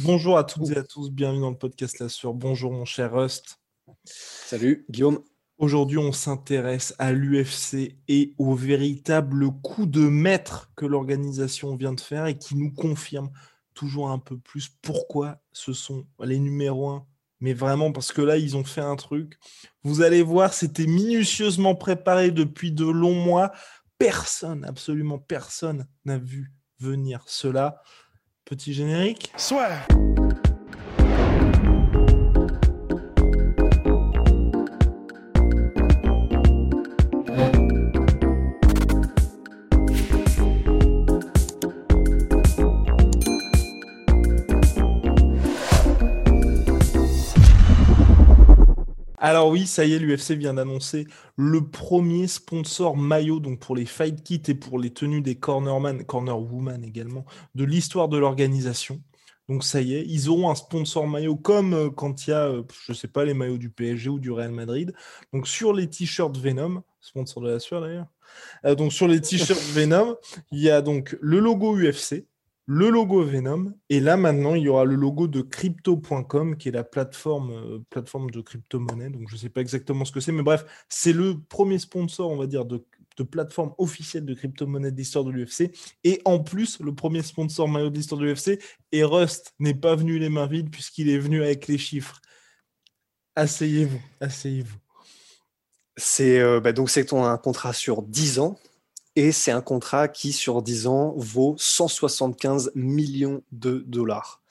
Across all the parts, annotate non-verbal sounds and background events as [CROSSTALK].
Bonjour à toutes et à tous, bienvenue dans le podcast La Sur. Bonjour mon cher Rust. Salut Guillaume. Aujourd'hui, on s'intéresse à l'UFC et au véritable coup de maître que l'organisation vient de faire et qui nous confirme toujours un peu plus pourquoi ce sont les numéros 1. Mais vraiment, parce que là, ils ont fait un truc. Vous allez voir, c'était minutieusement préparé depuis de longs mois. Personne, absolument personne n'a vu venir cela. Petit générique. Soit. Alors oui, ça y est, l'UFC vient d'annoncer le premier sponsor maillot, donc pour les fight kits et pour les tenues des cornerman, cornerwoman également, de l'histoire de l'organisation. Donc ça y est, ils auront un sponsor maillot comme euh, quand il y a, euh, je sais pas, les maillots du PSG ou du Real Madrid. Donc sur les t-shirts Venom, sponsor de la sueur d'ailleurs. Euh, donc sur les t-shirts [LAUGHS] Venom, il y a donc le logo UFC, le logo Venom, et là maintenant il y aura le logo de crypto.com qui est la plateforme, euh, plateforme de crypto-monnaie. Donc je ne sais pas exactement ce que c'est, mais bref, c'est le premier sponsor, on va dire, de, de plateforme officielle de crypto-monnaie de l'histoire de l'UFC. Et en plus, le premier sponsor maillot de l'histoire de l'UFC, et Rust n'est pas venu les mains vides puisqu'il est venu avec les chiffres. Asseyez-vous, asseyez-vous. C'est euh, bah, donc c'est un contrat sur 10 ans et c'est un contrat qui sur 10 ans vaut 175 millions de dollars.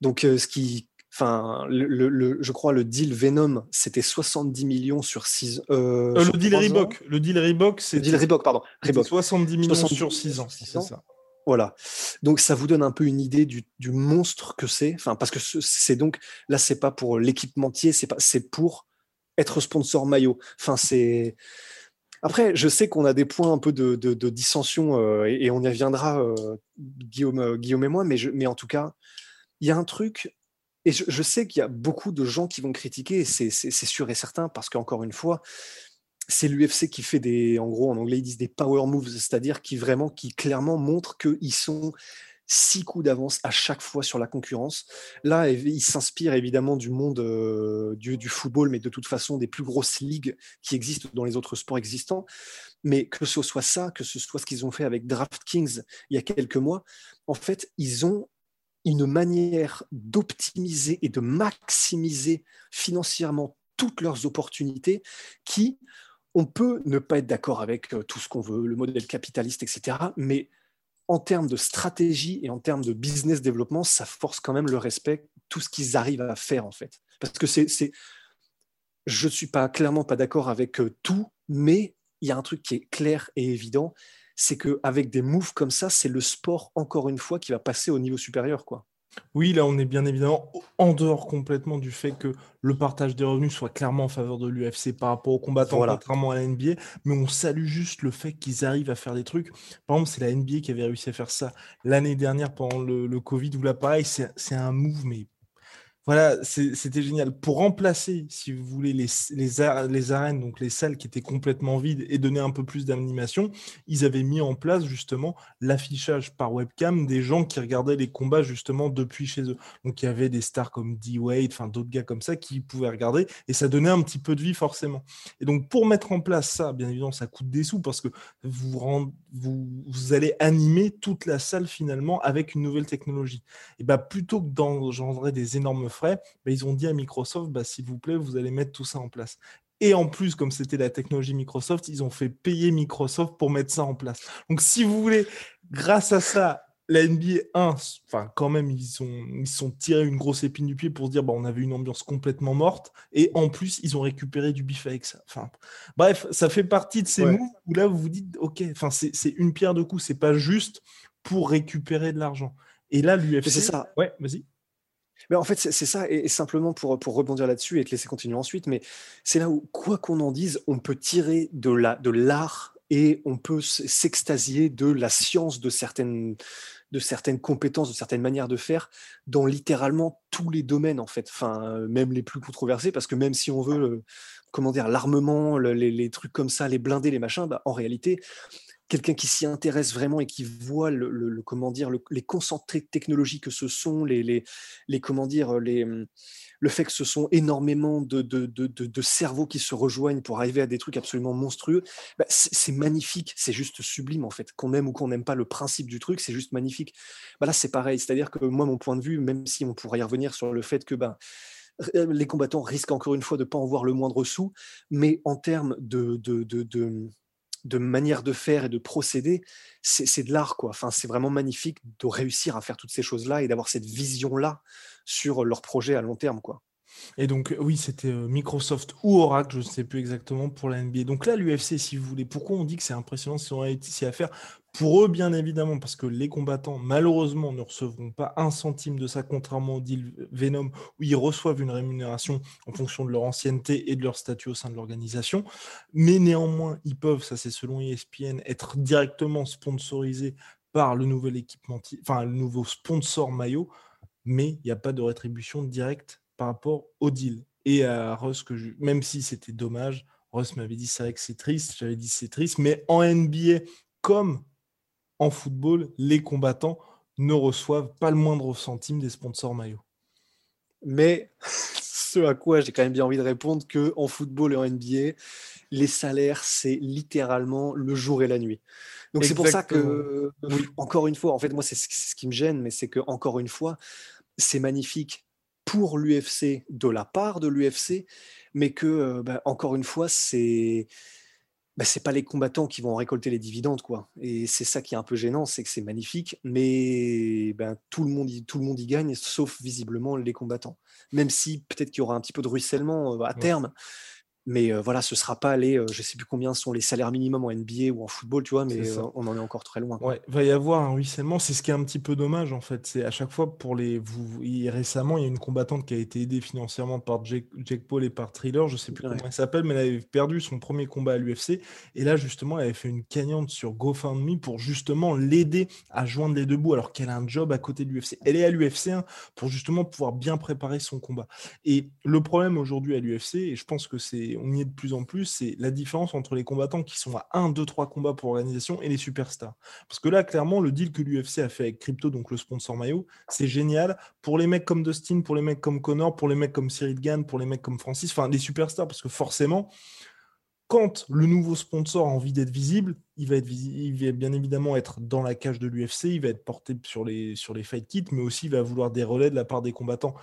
Donc euh, ce qui enfin le, le- le- je crois le deal Venom c'était 70 millions sur 6 euh, Euh, le deal. Reebok, le deal Reebok, c'est Le deal Reebok pardon, Reebok. 70 millions 70 sur 6 ans. six C'est ans. ça. Voilà. Donc ça vous donne un peu une idée du, du monstre que c'est. Enfin, parce que ce- c'est donc là, c'est pas pour l'équipementier, c'est pas, c'est pour être sponsor maillot. Enfin, c'est. Après, je sais qu'on a des points un peu de, dissension euh, et, on y reviendra, euh, Guillaume, euh, Guillaume et moi. Mais, mais en tout cas, il y a un truc. Et je, je sais qu'il y a beaucoup de gens qui vont critiquer, c'est sûr et certain, parce qu'encore une fois, c'est l'UFC qui fait des, en gros, en anglais, ils disent des power moves, c'est-à-dire qui vraiment, qui clairement montrent qu'ils sont six coups d'avance à chaque fois sur la concurrence. Là, ils s'inspirent évidemment du monde euh, du, du football, mais de toute façon des plus grosses ligues qui existent dans les autres sports existants. Mais que ce soit ça, que ce soit ce qu'ils ont fait avec DraftKings il y a quelques mois, en fait, ils ont une manière d'optimiser et de maximiser financièrement toutes leurs opportunités qui, on peut ne pas être d'accord avec euh, tout ce qu'on veut, le modèle capitaliste, etc. Mais en termes de stratégie et en termes de business développement, ça force quand même le respect, tout ce qu'ils arrivent à faire en fait. Parce que c'est, je ne suis pas clairement pas d'accord avec euh, tout, mais il y a un truc qui est clair et évident, c'est qu'avec des moves comme ça, c'est le sport encore une fois qui va passer au niveau supérieur, quoi. Oui, là, on est bien évidemment en dehors complètement du fait que le partage des revenus soit clairement en faveur de l'UFC par rapport aux combattants, Voilà. contrairement à la NBA. Mais on salue juste le fait qu'ils arrivent à faire des trucs. Par exemple, c'est la NBA qui avait réussi à faire ça l'année dernière pendant le, le Covid, où là, pareil, c'est c'est un move, mais voilà, c'était génial. Pour remplacer, si vous voulez, les, les, ar- les arènes, donc les salles qui étaient complètement vides et donner un peu plus d'animation, ils avaient mis en place justement l'affichage par webcam des gens qui regardaient les combats justement depuis chez eux. Donc il y avait des stars comme D-Wade, enfin d'autres gars comme ça qui pouvaient regarder et ça donnait un petit peu de vie forcément. Et donc pour mettre en place ça, bien évidemment, ça coûte des sous parce que vous, vous, allez animer toute la salle finalement avec une nouvelle technologie. Et bah plutôt que d'engendrer des énormes frais, bah, ils ont dit à Microsoft, bah, s'il vous plaît, vous allez mettre tout ça en place. Et en plus, comme c'était la technologie Microsoft, ils ont fait payer Microsoft pour mettre ça en place. Donc, si vous voulez, grâce à ça, la NBA 1, enfin, quand même, ils sont, ils sont tirés une grosse épine du pied pour se dire, bah, on avait une ambiance complètement morte. Et en plus, ils ont récupéré du bif avec ça. Enfin, bref, ça fait partie de ces Ouais. moves où là, vous vous dites, OK, enfin, c'est une pierre de coups. C'est pas juste pour récupérer de l'argent. Et là, l'UFC. C'est ça. Ouais, vas-y. Mais en fait, c'est ça, et, simplement pour, pour rebondir là-dessus et te laisser continuer ensuite, mais c'est là où, quoi qu'on en dise, on peut tirer de l'art de et on peut s'extasier de la science de certaines, de certaines compétences, de certaines manières de faire dans littéralement tous les domaines, en fait, enfin, même les plus controversés, parce que même si on veut, comment dire, l'armement, les, les, trucs comme ça, les blindés, les machins, bah, en réalité, quelqu'un qui s'y intéresse vraiment et qui voit le, comment dire les concentrés de technologie que ce sont les, comment dire les le fait que ce sont énormément de, cerveaux qui se rejoignent pour arriver à des trucs absolument monstrueux bah, c'est magnifique. C'est juste sublime en fait. Qu'on aime ou qu'on n'aime pas le principe du truc c'est juste magnifique. Bah là c'est pareil. C'est à dire que moi mon point de vue même si on pourrait y revenir sur le fait que ben les combattants risquent encore une fois de ne pas en voir le moindre sou, mais en termes de, de manière de faire et de procéder, c'est de l'art, quoi. Enfin, c'est vraiment magnifique de réussir à faire toutes ces choses-là et d'avoir cette vision-là sur leur projet à long terme, quoi. Et donc, oui, c'était euh, Microsoft ou Oracle, je ne sais plus exactement pour la NBA. Donc là, l'UFC, si vous voulez, pourquoi on dit que c'est impressionnant si on a ici à faire Pour eux, bien évidemment, parce que les combattants, malheureusement, ne recevront pas un centime de ça, contrairement au deal Venom, où ils reçoivent une rémunération en fonction de leur ancienneté et de leur statut au sein de l'organisation. Mais néanmoins, ils peuvent, ça c'est selon ESPN, être directement sponsorisés par le nouvel équipement, enfin le nouveau sponsor maillot, mais il n'y a pas de rétribution directe par rapport au deal. Et à Russ, que même si c'était dommage, Russ m'avait dit c'est vrai que c'est triste, j'avais dit c'est triste, mais en NBA, comme en football, les combattants ne reçoivent pas le moindre centime des sponsors maillots. Mais [LAUGHS] ce à quoi j'ai quand même bien envie de répondre que en football et en NBA, les salaires, c'est littéralement le jour et la nuit. Donc c'est pour ça que, encore une fois, en fait, moi, c'est ce qui me gêne, mais c'est que, encore une fois, c'est magnifique pour l'UFC de la part de l'UFC, mais que, bah, encore une fois, c'est bah, c'est pas les combattants qui vont récolter les dividendes, quoi. Et c'est ça qui est un peu gênant, c'est que c'est magnifique, mais ben, tout, le monde y, tout le monde y gagne, sauf visiblement les combattants. Même si peut-être qu'il y aura un petit peu de ruissellement à terme, mais voilà, ce sera pas les, je sais plus combien sont les salaires minimums en NBA ou en football, tu vois, mais on en est encore très loin. Ouais, va y avoir un ruissellement. C'est ce qui est un petit peu dommage en fait. C'est à chaque fois pour les. Vous, récemment, il y a une combattante qui a été aidée financièrement par Jake, Paul et par Thriller. Je sais plus comment elle s'appelle, mais elle avait perdu son premier combat à l'UFC. Et là, justement, elle avait fait une gagnante sur GoFundMe pour justement l'aider à joindre les deux bouts, alors qu'elle a un job à côté de l'UFC. Elle est à l'UFC 1 pour justement pouvoir bien préparer son combat. Et le problème aujourd'hui à l'UFC, et je pense que c'est on y est de plus en plus, c'est la différence entre les combattants qui sont à 1, 2, 3 combats pour l'organisation et les superstars. Parce que là, clairement, le deal que l'UFC a fait avec Crypto, donc le sponsor maillot, c'est génial pour les mecs comme Dustin, pour les mecs comme Connor, pour les mecs comme Cyril Gann, pour les mecs comme Francis, enfin les superstars, parce que forcément, quand le nouveau sponsor a envie d'être visible, il va, bien évidemment être dans la cage de l'UFC, il va être porté sur les, sur les fight kits, mais aussi il va vouloir des relais de la part des combattants.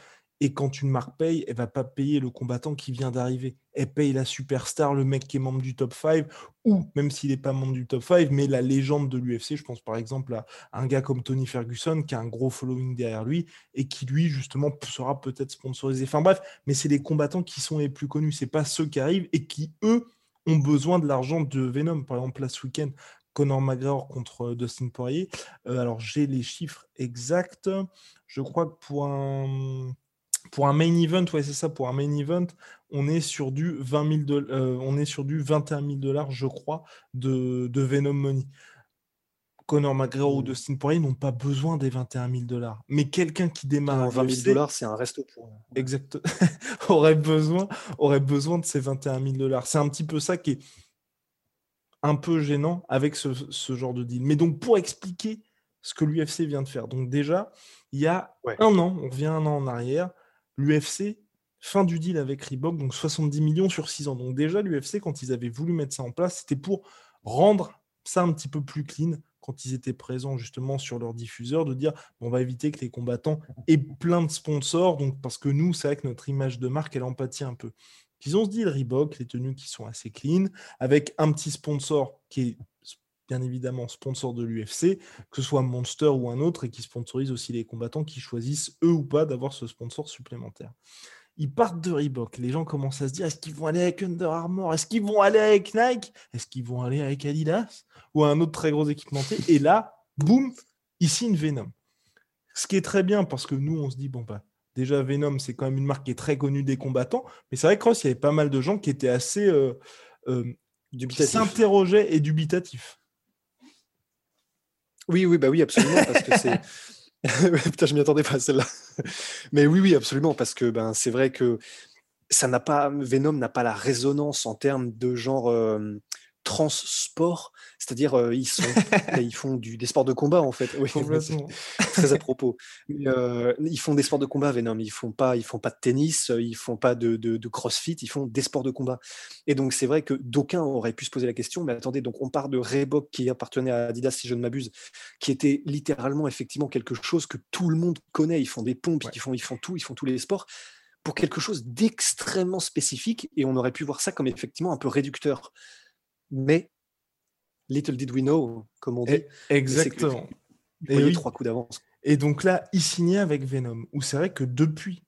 Et quand une marque paye, elle va pas payer le combattant qui vient d'arriver. Elle paye la superstar, le mec qui est membre du top 5, ou même s'il n'est pas membre du top 5, mais la légende de l'UFC. Je pense par exemple à un gars comme Tony Ferguson qui a un gros following derrière lui et qui lui justement sera peut-être sponsorisé. Enfin bref, mais c'est les combattants qui sont les plus connus. C'est pas ceux qui arrivent et qui eux ont besoin de l'argent de Venom. Par exemple là ce week-end, Conor McGregor contre euh, Dustin Poirier. Euh, alors j'ai les chiffres exacts. Je crois que pour un pour un main event, ouais, c'est ça, pour un main event, on est sur du 20 000 euh, on est sur du 21 000 dollars, je crois, de, Venom Money. Conor McGregor ou mmh. Dustin Poirier n'ont pas besoin des 21 000 dollars. Mais quelqu'un qui démarre. 20 000 dollars, c'est un resto pour. Exact. [LAUGHS] aurait, besoin, aurait besoin de ces 21 000 dollars. C'est un petit peu ça qui est un peu gênant avec ce, ce genre de deal. Mais donc, pour expliquer ce que l'UFC vient de faire, donc déjà, il y a un an, on revient un an en arrière, l'UFC, fin du deal avec Reebok, donc 70 millions sur 6 ans. Donc déjà, l'UFC, quand ils avaient voulu mettre ça en place, c'était pour rendre ça un petit peu plus clean quand ils étaient présents justement sur leur diffuseur, de dire on va éviter que les combattants aient plein de sponsors, donc parce que nous, c'est vrai que notre image de marque, elle empathie un peu. Ils ont ce deal Reebok, les tenues qui sont assez clean, avec un petit sponsor qui est bien évidemment sponsor de l'UFC, que ce soit Monster ou un autre, et qui sponsorise aussi les combattants qui choisissent eux ou pas d'avoir ce sponsor supplémentaire. Ils partent de Reebok. Les gens commencent à se dire est-ce qu'ils vont aller avec Under Armour? Est-ce qu'ils vont aller avec Nike? Est-ce qu'ils vont aller avec Adidas Ou un autre très gros équipementier? Et là, boum, il signe Venom. Ce qui est très bien parce que nous, on se dit, bon, bah, déjà, Venom, c'est quand même une marque qui est très connue des combattants. Mais c'est vrai que Cross, il y avait pas mal de gens qui étaient assez. Euh, euh, qui s'interrogeaient et dubitatifs. Oui, oui, bah oui, absolument, parce que c'est. [LAUGHS] Putain, je m'y attendais pas celle-là. Mais oui, oui, absolument, parce que ben, c'est vrai que ça n'a pas, Venom n'a pas la résonance en termes de genre euh, trans-sport, c'est-à-dire euh, ils, sont, [LAUGHS] ils font du, des sports de combat en fait. Oui, [LAUGHS] très à [LAUGHS] propos. Euh, ils font des sports de combat, Venom. Ils font pas, ils font pas de tennis, ils font pas de, de, de crossfit, ils font des sports de combat. Et donc c'est vrai que d'aucuns auraient pu se poser la question, mais attendez, donc on part de Reebok qui appartenait à Adidas si je ne m'abuse, qui était littéralement effectivement quelque chose que tout le monde connaît. Ils font des pompes, ils font, ils font tout, ils font tous les sports pour quelque chose d'extrêmement spécifique et on aurait pu voir ça comme effectivement un peu réducteur. Mais little did we know, comme on dit. Exactement. Et oui. trois coups d'avance. Et donc là, il signait avec Venom, où c'est vrai que depuis.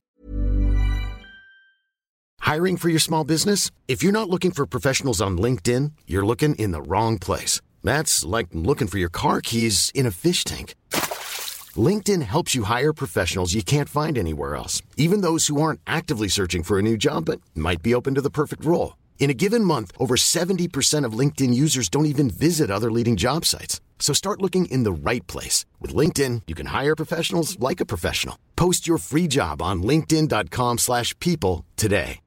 Hiring for your small business? If you're not looking for professionals on LinkedIn, you're looking in the wrong place. That's like looking for your car keys in a fish tank. LinkedIn helps you hire professionals you can't find anywhere else, even those who aren't actively searching for a new job but might be open to the perfect role. In a given month, over 70% of LinkedIn users don't even visit other leading job sites. So start looking in the right place. With LinkedIn, you can hire professionals like a professional. Post your free job on linkedin.com slash people today.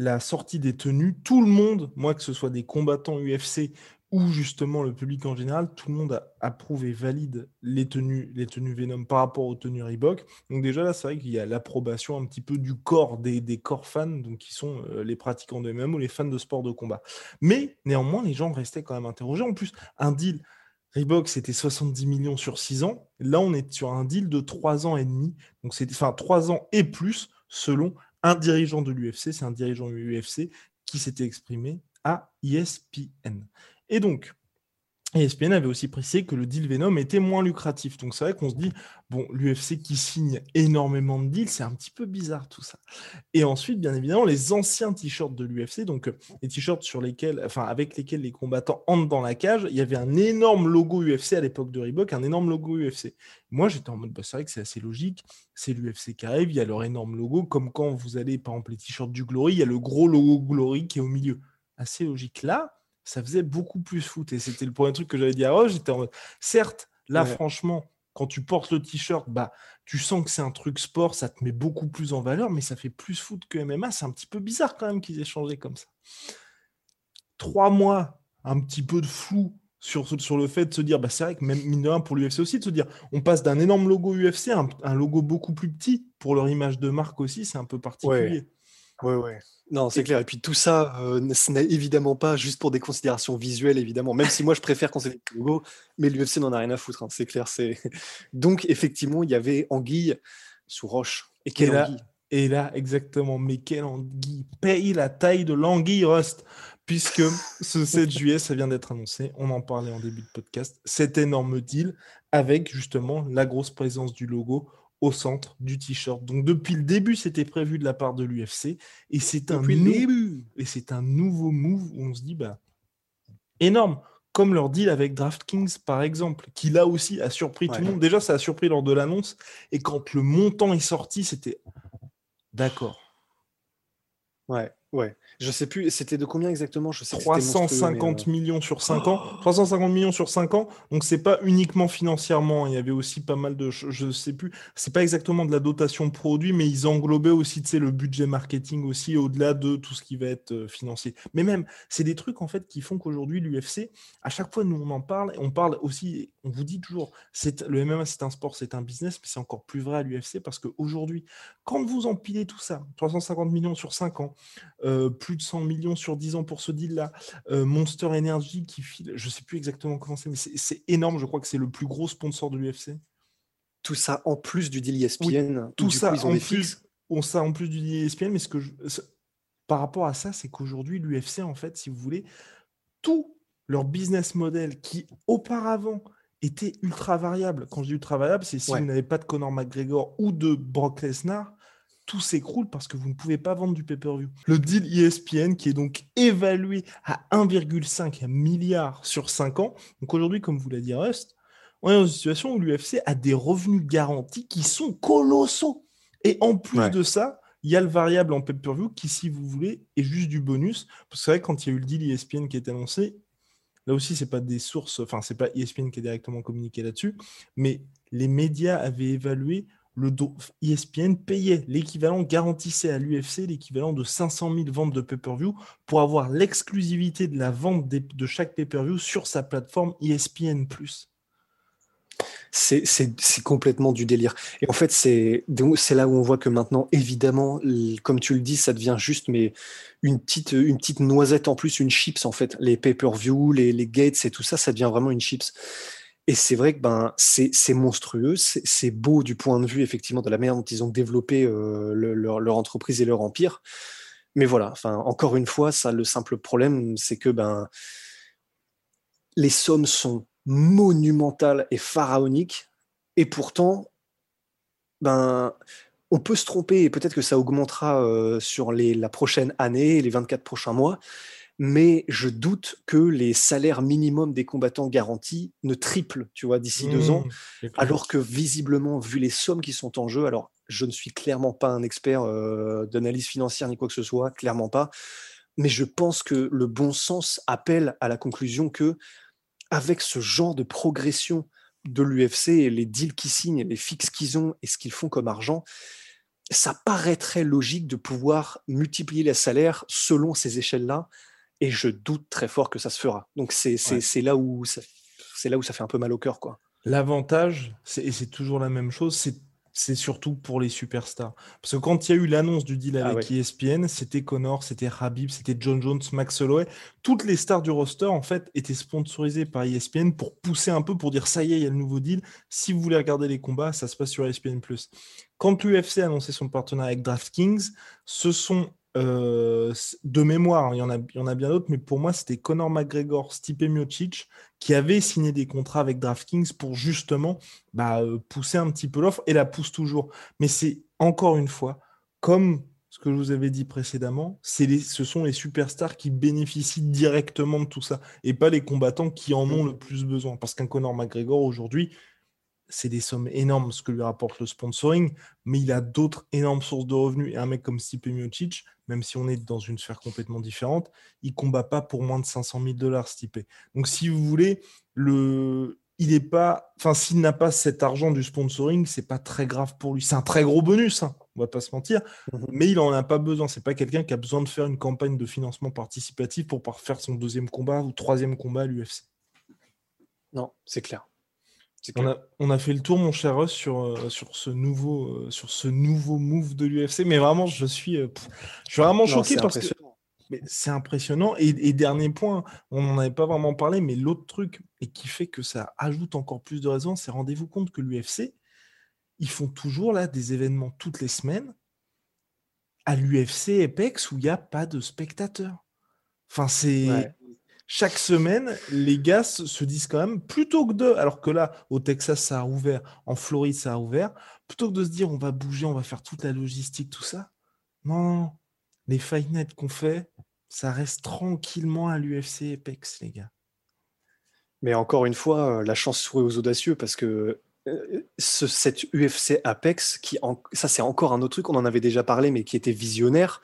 La sortie des tenues, tout le monde, moi que ce soit des combattants UFC où justement le public en général, tout le monde approuve et valide les tenues, Venom par rapport aux tenues Reebok. Donc déjà là, c'est vrai qu'il y a l'approbation un petit peu du corps des, corps fans, donc qui sont euh, les pratiquants de MMA ou les fans de sport de combat. Mais néanmoins, les gens restaient quand même interrogés. En plus, un deal Reebok, c'était 70 millions sur 6 ans. Là, on est sur un deal de 3 ans et demi. Donc c'est enfin 3 ans et plus selon un dirigeant de l'UFC, c'est un dirigeant de l'UFC qui s'était exprimé à ESPN. Et donc, ESPN avait aussi précisé que le deal Venom était moins lucratif. Donc c'est vrai qu'on se dit, bon, l'UFC qui signe énormément de deals, c'est un petit peu bizarre tout ça. Et ensuite, bien évidemment, les anciens t-shirts de l'UFC, donc euh, les t-shirts sur lesquels, avec lesquels les combattants entrent dans la cage, il y avait un énorme logo UFC à l'époque de Reebok, un énorme logo UFC. Moi, j'étais en mode, bah, c'est vrai que c'est assez logique, c'est l'UFC qui arrive, il y a leur énorme logo, comme quand vous allez, par exemple, les t-shirts du Glory, il y a le gros logo Glory qui est au milieu. Assez logique. Là, ça faisait beaucoup plus foot. Et c'était le premier truc que j'avais dit à Roche. J'étais en certes, là, franchement, quand tu portes le t-shirt, bah, tu sens que c'est un truc sport, ça te met beaucoup plus en valeur, mais ça fait plus foot que MMA. C'est un petit peu bizarre quand même qu'ils aient changé comme ça. Trois mois, un petit peu de flou sur, sur le fait de se dire, bah, c'est vrai que même mine de rien pour l'UFC aussi, de se dire, on passe d'un énorme logo UFC à un, logo beaucoup plus petit pour leur image de marque aussi, c'est un peu particulier. Ouais, ouais. Non, c'est clair. Et puis tout ça, euh, ce n'est évidemment pas juste pour des considérations visuelles, évidemment. Même si moi, je préfère quand c'est des logos, mais l'UFC n'en a rien à foutre. Hein, c'est clair. C'est [LAUGHS] donc effectivement, il y avait anguille sous roche. Et quelle anguille? Et là, exactement. Mais quelle anguille Paye la taille de l'anguille Rust, puisque ce [LAUGHS] 7 juillet, ça vient d'être annoncé. On en parlait en début de podcast. Cet énorme deal avec justement la grosse présence du logo au centre du t-shirt. Donc depuis le début, c'était prévu de la part de l'UFC et c'est un début et c'est un nouveau move où on se dit bah énorme comme leur deal avec DraftKings par exemple, qui là aussi a surpris tout le monde. Déjà, ça a surpris lors de l'annonce et quand le montant est sorti, c'était d'accord. Ouais, ouais. Je sais plus, c'était de combien exactement? Je sais 350 euh, millions sur 5 ans. 350 millions sur 5 ans. Donc c'est pas uniquement financièrement. Il y avait aussi pas mal de, je sais plus. C'est pas exactement de la dotation produit, mais ils englobaient aussi, le budget marketing aussi au-delà de tout ce qui va être euh, financier. Mais même, c'est des trucs en fait qui font qu'aujourd'hui l'UFC, à chaque fois nous on en parle, on parle aussi, on vous dit toujours, le MMA c'est un sport, c'est un business, mais c'est encore plus vrai à l'UFC parce qu'aujourd'hui, quand vous empilez tout ça, 350 millions sur 5 ans, euh, plus de 100 millions sur 10 ans pour ce deal-là. Euh, Monster Energy qui file, je ne sais plus exactement comment c'est, mais c'est énorme. Je crois que c'est le plus gros sponsor de l'UFC. Tout ça en plus du deal ESPN. tout ça en plus, on ça en plus du deal ESPN, mais ce que par rapport à ça, c'est qu'aujourd'hui l'UFC, en fait, si vous voulez, tout leur business model qui auparavant était ultra variable. Quand je dis ultra variable, c'est si vous n'avez pas de Conor McGregor ou de Brock Lesnar, tout s'écroule parce que vous ne pouvez pas vendre du pay-per-view. Le deal ESPN qui est donc évalué à 1,5 milliard sur 5 ans. Donc aujourd'hui, comme vous l'a dit Rust, on est dans une situation où l'UFC a des revenus garantis qui sont colossaux. Et en plus de ça, il y a le variable en pay-per-view qui, si vous voulez, est juste du bonus. Parce que c'est vrai, quand il y a eu le deal ESPN qui est annoncé, là aussi, c'est pas des sources, enfin, c'est pas ESPN qui est directement communiqué là-dessus, mais les médias avaient évalué le ESPN payait l'équivalent, garantissait à l'UFC l'équivalent de 500 000 ventes de pay-per-view pour avoir l'exclusivité de la vente de chaque pay-per-view sur sa plateforme ESPN+ c'est complètement du délire. Et en fait, c'est là où on voit que maintenant, évidemment, comme tu le dis, ça devient juste mais une petite, une petite noisette en plus, une chips en fait. Les pay-per-view, les, les gates et tout ça, ça devient vraiment une chips. Et c'est vrai que ben, c'est monstrueux, c'est beau du point de vue effectivement de la manière dont ils ont développé euh, leur, entreprise et leur empire. Mais voilà, encore une fois, ça, le simple problème, c'est que ben, les sommes sont monumentale et pharaonique. Et pourtant, ben, on peut se tromper et peut-être que ça augmentera euh, sur les, la prochaine année, les 24 prochains mois. Mais je doute que les salaires minimums des combattants garantis ne triplent, tu vois, d'ici deux ans. Mmh, alors que visiblement, vu les sommes qui sont en jeu, alors je ne suis clairement pas un expert euh, d'analyse financière ni quoi que ce soit, clairement pas. Mais je pense que le bon sens appelle à la conclusion que avec ce genre de progression de l'UFC et les deals qu'ils signent, les fixes qu'ils ont et ce qu'ils font comme argent, ça paraîtrait logique de pouvoir multiplier les salaires selon ces échelles-là. Et je doute très fort que ça se fera. Donc c'est là où c'est là où ça fait un peu mal au cœur, quoi. L'avantage, et c'est toujours la même chose, c'est c'est surtout pour les superstars. Parce que quand il y a eu l'annonce du deal ah avec ESPN, c'était Connor, c'était Habib, c'était John Jones, Max Holloway. Toutes les stars du roster, en fait, étaient sponsorisées par ESPN pour pousser un peu, pour dire ça y est, il y a le nouveau deal. Si vous voulez regarder les combats, ça se passe sur ESPN+. Quand l'UFC a annoncé son partenariat avec DraftKings, ce sont euh, de mémoire, hein, il y, en a, il y en a bien d'autres, mais pour moi, c'était Conor McGregor, Stipe Miocic qui avaient signé des contrats avec DraftKings pour justement bah, euh, pousser un petit peu l'offre et la pousse toujours. Mais c'est encore une fois, comme ce que je vous avais dit précédemment, les, ce sont les superstars qui bénéficient directement de tout ça et pas les combattants qui en ont le plus besoin. Parce qu'un Conor McGregor aujourd'hui, c'est des sommes énormes ce que lui rapporte le sponsoring, mais il a d'autres énormes sources de revenus. Et un mec comme Stipe Miocic, même si on est dans une sphère complètement différente, il combat pas pour moins de 500 000 dollars, Stipe. Donc, si vous voulez, le... il est pas, enfin, s'il n'a pas cet argent du sponsoring, c'est pas très grave pour lui. C'est un très gros bonus, hein, on va pas se mentir, mhm. mais il en a pas besoin. C'est pas quelqu'un qui a besoin de faire une campagne de financement participatif pour faire son deuxième combat ou troisième combat à l'UFC. Non, c'est clair. On a, fait le tour, mon cher sur, euh, sur, ce nouveau, euh, sur ce nouveau move de l'UFC. Mais vraiment, je suis, euh, je suis vraiment choqué parce que c'est impressionnant. Et, dernier point, on n'en avait pas vraiment parlé, mais l'autre truc, et qui fait que ça ajoute encore plus de raisons, c'est rendez-vous compte que l'UFC, ils font toujours là des événements toutes les semaines à l'UFC Apex où il n'y a pas de spectateurs. Enfin, c'est chaque semaine, les gars se disent quand même, plutôt que de, alors que là, au Texas, ça a ouvert, en Floride, ça a ouvert, plutôt que de se dire, on va bouger, on va faire toute la logistique, tout ça, non, les fight qu'on fait, ça reste tranquillement à l'UFC Apex, les gars. Mais encore une fois, la chance sourit aux audacieux parce que euh, ce, cette UFC Apex, qui ça c'est encore un autre truc, on en avait déjà parlé, mais qui était visionnaire.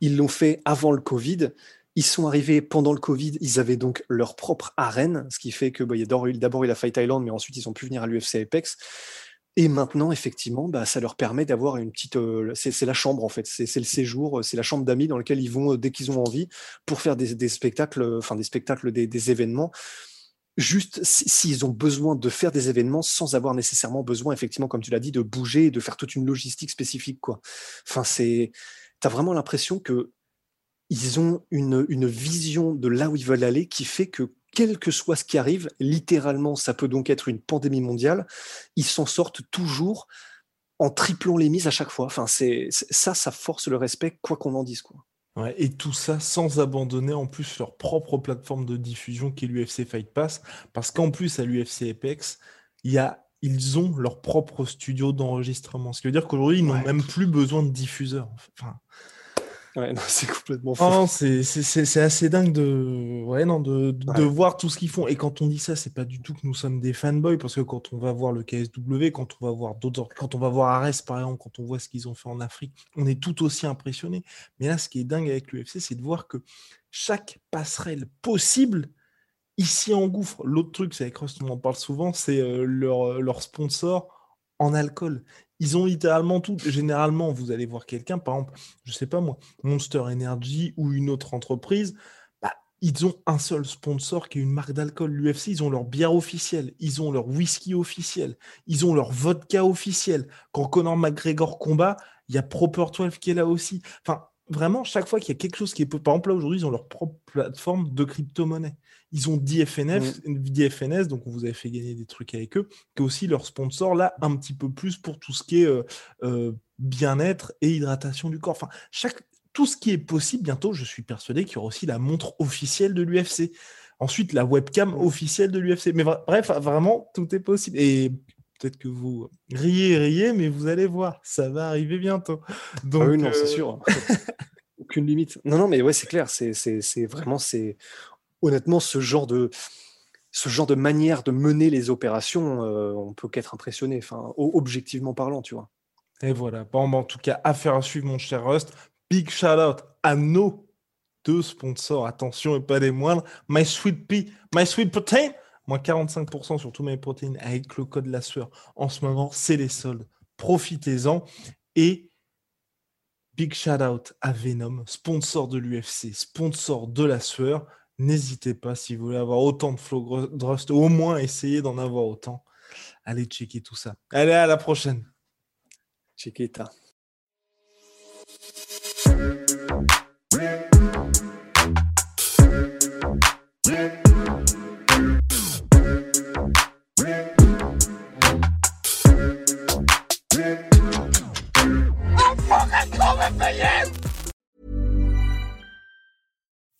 Ils l'ont fait avant le Covid. Ils sont arrivés pendant le Covid, ils avaient donc leur propre arène, ce qui fait que bah, d'abord eu la Fight Island, mais ensuite ils ont pu venir à l'UFC Apex. Et maintenant, effectivement, bah, ça leur permet d'avoir une petite. Euh, c'est la chambre, en fait. C'est le séjour, c'est la chambre d'amis dans laquelle ils vont dès qu'ils ont envie pour faire des, spectacles, enfin des spectacles, des, événements. Juste s'ils ont besoin de faire des événements sans avoir nécessairement besoin, effectivement, comme tu l'as dit, de bouger et de faire toute une logistique spécifique. Enfin, c'est. Tu as vraiment l'impression que ils ont une, une, vision de là où ils veulent aller qui fait que quel que soit ce qui arrive, littéralement, ça peut donc être une pandémie mondiale, ils s'en sortent toujours en triplant les mises à chaque fois. Enfin, c'est ça, ça force le respect, quoi qu'on en dise. Quoi. Ouais, et tout ça sans abandonner en plus leur propre plateforme de diffusion qui est l'UFC Fight Pass, parce qu'en plus à l'UFC Apex, il y a ils ont leur propre studio d'enregistrement. Ce qui veut dire qu'aujourd'hui, ils n'ont même plus besoin de diffuseurs. Enfin, Ouais, [LAUGHS] c'est complètement fou. c'est assez dingue de, ouais, non, de, de, voir tout ce qu'ils font. Et quand on dit ça, c'est pas du tout que nous sommes des fanboys, parce que quand on va voir le KSW, quand on va voir d'autres, quand on va voir Ares par exemple, quand on voit ce qu'ils ont fait en Afrique, on est tout aussi impressionné. Mais là, ce qui est dingue avec l'UFC, c'est de voir que chaque passerelle possible ici en gouffre. L'autre truc, c'est avec Rust, on en parle souvent, c'est euh, leur, leur sponsor en alcool. Ils ont littéralement tout. Généralement, vous allez voir quelqu'un, par exemple, je sais pas moi, Monster Energy ou une autre entreprise, bah, ils ont un seul sponsor qui est une marque d'alcool. L'UFC, ils ont leur bière officielle, ils ont leur whisky officiel, ils ont leur vodka officiel. Quand Conor McGregor combat, il y a Proper 12 qui est là aussi. Enfin, vraiment, chaque fois qu'il y a quelque chose qui est. Par exemple, là, aujourd'hui, ils ont leur propre plateforme de crypto-monnaie. Ils ont DFNF, mm. DFNS, donc on vous avez fait gagner des trucs avec eux, qui est aussi leur sponsor, là, un petit peu plus pour tout ce qui est euh, euh, bien-être et hydratation du corps. Enfin, chaque, tout ce qui est possible, bientôt, je suis persuadé qu'il y aura aussi la montre officielle de l'UFC. Ensuite, la webcam officielle de l'UFC. Mais bref, vraiment, tout est possible. Et peut-être que vous riez, riez, mais vous allez voir, ça va arriver bientôt. Donc, ah oui, non, c'est euh, sûr. [LAUGHS] Aucune limite. Non, non, mais ouais, c'est clair. C'est vraiment, c'est honnêtement ce genre de manière de mener les opérations, euh, on peut qu'être impressionné, objectivement parlant, tu vois. Et voilà. Bon, en tout cas, affaire à suivre, mon cher Rust. Big shout out à nos deux sponsors, attention et pas des moindres. My Sweet Pea, My Sweet Protein moins 45% sur tous mes protéines avec le code la sueur. En ce moment, c'est les soldes. Profitez-en. Et big shout out à Venom, sponsor de l'UFC, sponsor de la sueur. N'hésitez pas si vous voulez avoir autant de flow Drust, au moins essayez d'en avoir autant. Allez checker tout ça. Allez, à la prochaine. Chiquita.